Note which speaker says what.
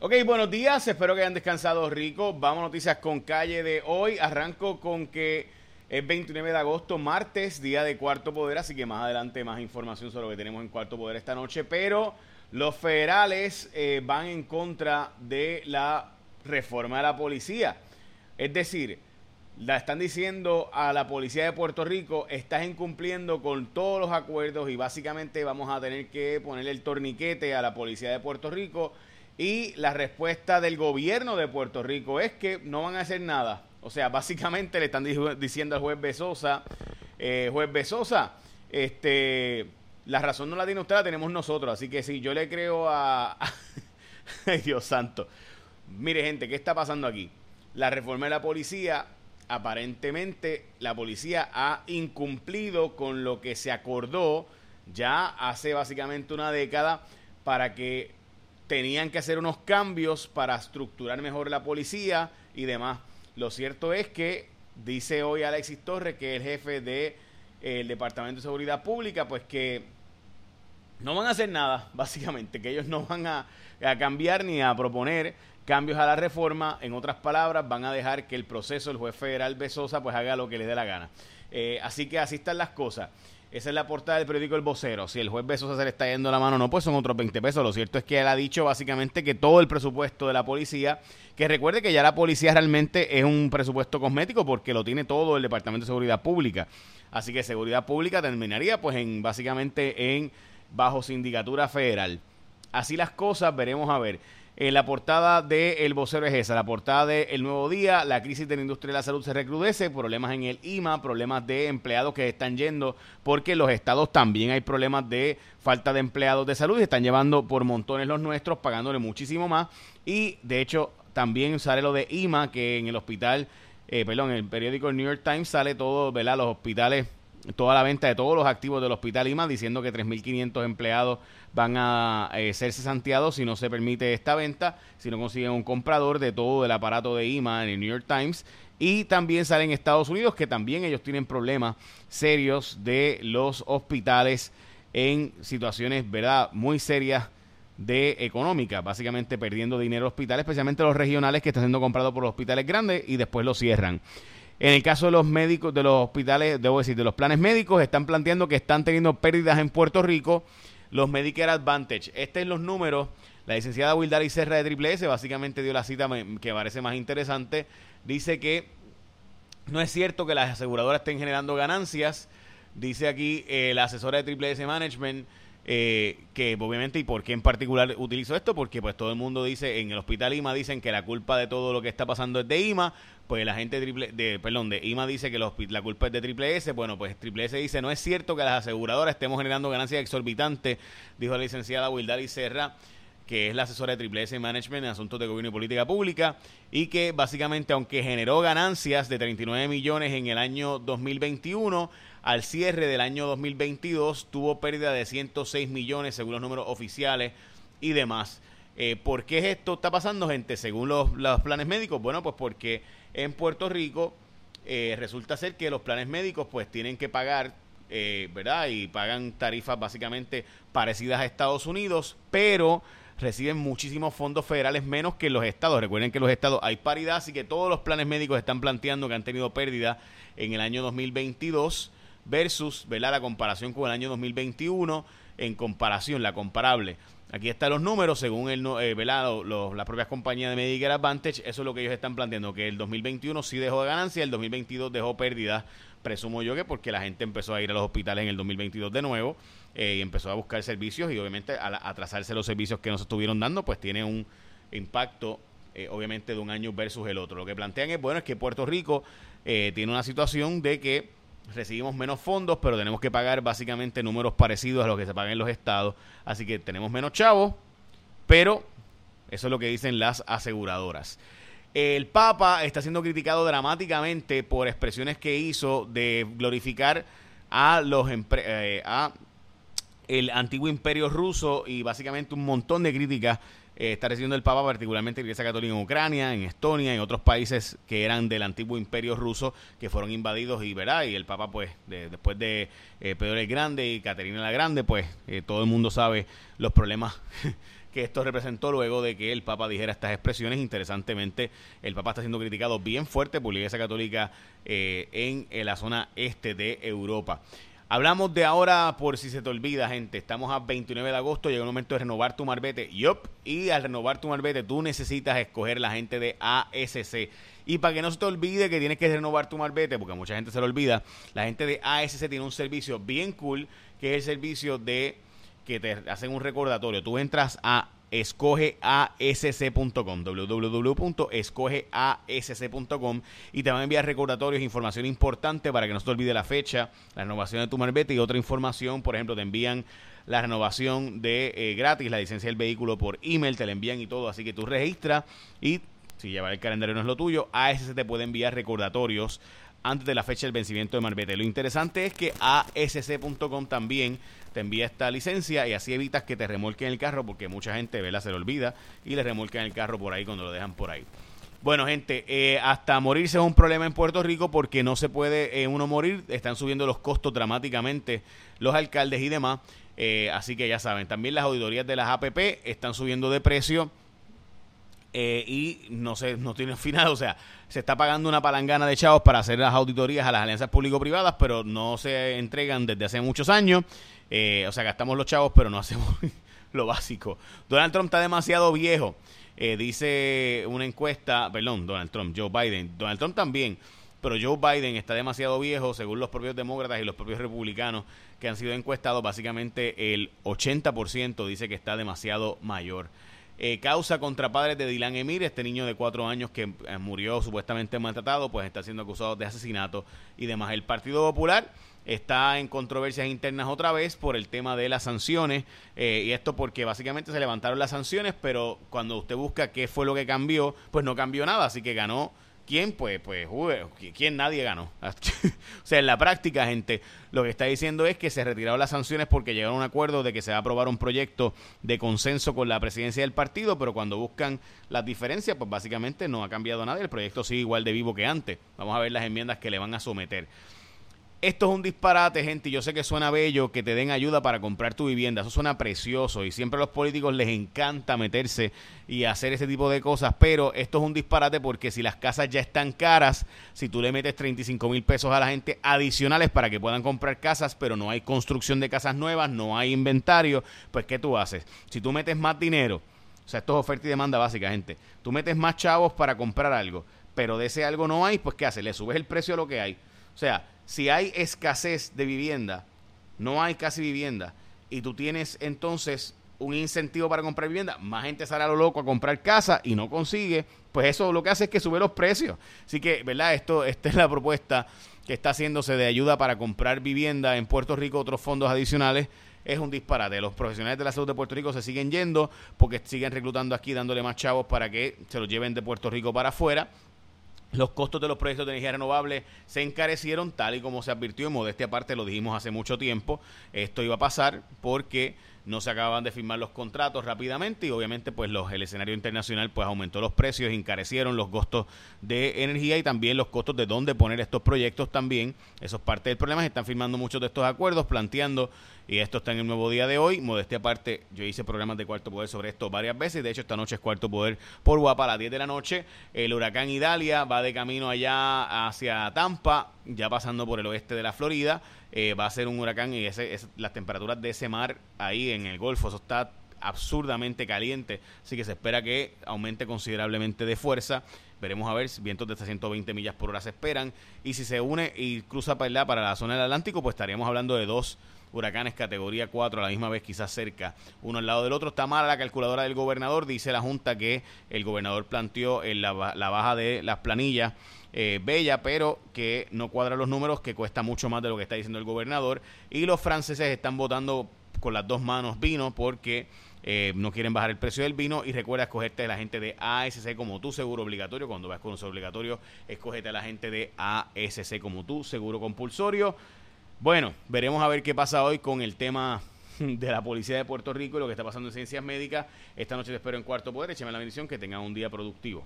Speaker 1: Ok, buenos días, espero que hayan descansado rico. Vamos a noticias con calle de hoy. Arranco con que es 29 de agosto, martes, día de Cuarto Poder, así que más adelante más información sobre lo que tenemos en Cuarto Poder esta noche, pero los federales eh, van en contra de la reforma de la policía. Es decir, la están diciendo a la policía de Puerto Rico, estás incumpliendo con todos los acuerdos y básicamente vamos a tener que ponerle el torniquete a la policía de Puerto Rico y la respuesta del gobierno de Puerto Rico es que no van a hacer nada. O sea, básicamente le están diciendo al juez Besosa, eh, juez Besosa, este, la razón no la tiene usted, la tenemos nosotros. Así que si yo le creo a... Ay, Dios santo. Mire, gente, ¿qué está pasando aquí? La reforma de la policía, aparentemente la policía ha incumplido con lo que se acordó ya hace básicamente una década para que tenían que hacer unos cambios para estructurar mejor la policía y demás. Lo cierto es que dice hoy Alexis Torres, que es el jefe del de, eh, Departamento de Seguridad Pública, pues que no van a hacer nada, básicamente, que ellos no van a, cambiar ni a proponer cambios a la reforma. En otras palabras, van a dejar que el proceso, el juez federal Besosa, pues haga lo que le dé la gana. Eh, así que así están las cosas. Esa es la portada del periódico El Vocero. Si el juez Besosa se le está yendo la mano, no, pues son otros 20 pesos. Lo cierto es que él ha dicho básicamente que todo el presupuesto de la policía, que recuerde que ya la policía realmente es un presupuesto cosmético porque lo tiene todo el Departamento de Seguridad Pública. Así que Seguridad Pública terminaría pues en básicamente en bajo sindicatura federal. Así las cosas, veremos a ver. Eh, la portada de El Vocero es esa, la portada de El Nuevo Día, la crisis de la industria de la salud se recrudece, problemas en el IMA, problemas de empleados que están yendo, porque los estados también hay problemas de falta de empleados de salud y están llevando por montones los nuestros, pagándole muchísimo más. Y de hecho también sale lo de IMA, que en el hospital, eh, perdón, en el periódico New York Times sale todo, ¿verdad? Los hospitales toda la venta de todos los activos del Hospital IMA, diciendo que 3.500 empleados van a eh, ser cesanteados si no se permite esta venta, si no consiguen un comprador de todo el aparato de IMA en el New York Times. Y también sale en Estados Unidos que también ellos tienen problemas serios de los hospitales en situaciones, ¿verdad?, muy serias de económica, básicamente perdiendo dinero hospitales, especialmente los regionales que están siendo comprados por los hospitales grandes y después los cierran. En el caso de los médicos, de los hospitales, debo decir, de los planes médicos, están planteando que están teniendo pérdidas en Puerto Rico los Medicare Advantage. Este es los números. La licenciada Wildari Serra de Triple S básicamente dio la cita que parece más interesante. Dice que no es cierto que las aseguradoras estén generando ganancias. Dice aquí eh, la asesora de Triple S Management eh, que obviamente y por qué en particular utilizo esto porque pues todo el mundo dice en el hospital IMA dicen que la culpa de todo lo que está pasando es de IMA pues la gente de, triple, de perdón de IMA dice que la culpa es de Triple S bueno pues Triple S dice no es cierto que las aseguradoras estemos generando ganancias exorbitantes dijo la licenciada Wildari Serra que es la asesora de Triple S Management en asuntos de gobierno y política pública, y que básicamente, aunque generó ganancias de 39 millones en el año 2021, al cierre del año 2022 tuvo pérdida de 106 millones según los números oficiales y demás. Eh, ¿Por qué esto está pasando, gente? Según los, planes médicos, bueno, pues porque en Puerto Rico eh, resulta ser que los planes médicos pues tienen que pagar, eh, ¿verdad? Y pagan tarifas básicamente parecidas a Estados Unidos, pero reciben muchísimos fondos federales menos que los estados. Recuerden que los estados hay paridad, así que todos los planes médicos están planteando que han tenido pérdida en el año 2022 versus ¿verdad? la comparación con el año 2021 en comparación, la comparable. Aquí están los números según el, eh, ¿verdad? las propias compañías de Medicare Advantage. Eso es lo que ellos están planteando, que el 2021 sí dejó de ganancia, el 2022 dejó pérdida. Presumo yo que porque la gente empezó a ir a los hospitales en el 2022 de nuevo eh, y empezó a buscar servicios y obviamente al atrasarse los servicios que nos estuvieron dando, pues tiene un impacto eh, obviamente de un año versus el otro. Lo que plantean es, bueno, es que Puerto Rico eh, tiene una situación de que recibimos menos fondos, pero tenemos que pagar básicamente números parecidos a los que se pagan en los estados. Así que tenemos menos chavos, pero eso es lo que dicen las aseguradoras. El Papa está siendo criticado dramáticamente por expresiones que hizo de glorificar a los a el antiguo imperio ruso y básicamente un montón de críticas eh, está recibiendo el Papa, particularmente la Iglesia Católica en Ucrania, en Estonia, en otros países que eran del antiguo imperio ruso, que fueron invadidos y verá, y el Papa, pues, después de eh, Pedro el Grande y Caterina la Grande, pues, eh, todo el mundo sabe los problemas que esto representó luego de que el Papa dijera estas expresiones. Interesantemente, el Papa está siendo criticado bien fuerte por la Iglesia Católica en la zona este de Europa. Hablamos de ahora, por si se te olvida, gente. Estamos a 29 de agosto, llega el momento de renovar tu marbete. Yup. Y al renovar tu marbete, tú necesitas escoger la gente de ASC. Y para que no se te olvide que tienes que renovar tu marbete, porque mucha gente se lo olvida, la gente de ASC tiene un servicio bien cool, que es el servicio de que te hacen un recordatorio. Tú entras a escogeasc.com, www.escogeasc.com y te van a enviar recordatorios, información importante para que no se te olvide la fecha, la renovación de tu marbete y otra información, por ejemplo, te envían la renovación de eh, gratis, la licencia del vehículo por email, te la envían y todo, así que tú registras y si llevar el calendario no es lo tuyo, ASC te puede enviar recordatorios antes de la fecha del vencimiento de Marbete. Lo interesante es que ASC.com también te envía esta licencia y así evitas que te remolquen el carro porque mucha gente ¿verdad? se lo olvida y le remolcan el carro por ahí cuando lo dejan por ahí. Bueno, gente, eh, hasta morirse es un problema en Puerto Rico porque no se puede eh, uno morir. Están subiendo los costos dramáticamente los alcaldes y demás. Eh, así que ya saben, también las auditorías de las APP están subiendo de precio. Y no sé, no tiene final, o sea, se está pagando una palangana de chavos para hacer las auditorías a las alianzas público-privadas, pero no se entregan desde hace muchos años. Eh, o sea, gastamos los chavos, pero no hacemos lo básico. Donald Trump está demasiado viejo. Eh, dice una encuesta, perdón, Donald Trump, Joe Biden. Donald Trump también, pero Joe Biden está demasiado viejo, según los propios demócratas y los propios republicanos que han sido encuestados. Básicamente el 80% dice que está demasiado mayor. Eh, causa contra padres de Dylan Emir, este niño de cuatro años que murió supuestamente maltratado, pues está siendo acusado de asesinato y demás. El Partido Popular está en controversias internas otra vez por el tema de las sanciones eh, y esto porque básicamente se levantaron las sanciones pero cuando usted busca qué fue lo que cambió pues no cambió nada así que ganó quién pues pues quién nadie ganó o sea en la práctica gente lo que está diciendo es que se retiraron las sanciones porque llegaron a un acuerdo de que se va a aprobar un proyecto de consenso con la presidencia del partido pero cuando buscan las diferencias pues básicamente no ha cambiado nada el proyecto sigue igual de vivo que antes. Vamos a ver las enmiendas que le van a someter esto es un disparate, gente. Yo sé que suena bello que te den ayuda para comprar tu vivienda. Eso suena precioso y siempre a los políticos les encanta meterse y hacer ese tipo de cosas. Pero esto es un disparate porque si las casas ya están caras, si tú le metes 35 mil pesos a la gente adicionales para que puedan comprar casas, pero no hay construcción de casas nuevas, no hay inventario, pues ¿qué tú haces? Si tú metes más dinero, o sea, esto es oferta y demanda básica, gente. Tú metes más chavos para comprar algo, pero de ese algo no hay, pues ¿qué haces? Le subes el precio a lo que hay. O sea, si hay escasez de vivienda, no hay casi vivienda, y tú tienes entonces un incentivo para comprar vivienda, más gente sale a lo loco a comprar casa y no consigue, pues eso lo que hace es que sube los precios. Así que, ¿verdad? Esto, esta es la propuesta que está haciéndose de ayuda para comprar vivienda en Puerto Rico, otros fondos adicionales. Es un disparate. Los profesionales de la salud de Puerto Rico se siguen yendo porque siguen reclutando aquí, dándole más chavos para que se los lleven de Puerto Rico para afuera. Los costos de los proyectos de energía renovable se encarecieron tal y como se advirtió en modestia aparte, lo dijimos hace mucho tiempo. Esto iba a pasar porque no se acababan de firmar los contratos rápidamente y obviamente pues los, el escenario internacional pues aumentó los precios, encarecieron los costos de energía y también los costos de dónde poner estos proyectos también. Eso es parte del problema, se están firmando muchos de estos acuerdos, planteando y esto está en el nuevo día de hoy. Modestia aparte, yo hice programas de Cuarto Poder sobre esto varias veces. De hecho, esta noche es Cuarto Poder por Guapa a las 10 de la noche. El huracán Idalia va de camino allá hacia Tampa, ya pasando por el oeste de la Florida. Eh, va a ser un huracán y ese, las temperaturas de ese mar ahí en el Golfo, eso está absurdamente caliente. Así que se espera que aumente considerablemente de fuerza. Veremos a ver, vientos de 120 millas por hora se esperan. Y si se une y cruza para, para la zona del Atlántico, pues estaríamos hablando de dos huracanes categoría 4 a la misma vez, quizás cerca, uno al lado del otro. Está mala la calculadora del gobernador, dice la Junta que el gobernador planteó en la, baja de las planillas. Eh, bella, pero que no cuadra los números, que cuesta mucho más de lo que está diciendo el gobernador. Y los franceses están votando con las dos manos vino porque eh, no quieren bajar el precio del vino. Y recuerda escogerte a la gente de ASC como tu seguro obligatorio. Cuando vas con un seguro obligatorio, escógete a la gente de ASC como tu seguro compulsorio. Bueno, veremos a ver qué pasa hoy con el tema de la policía de Puerto Rico y lo que está pasando en ciencias médicas. Esta noche te espero en Cuarto Poder. Échame la bendición que tengan un día productivo.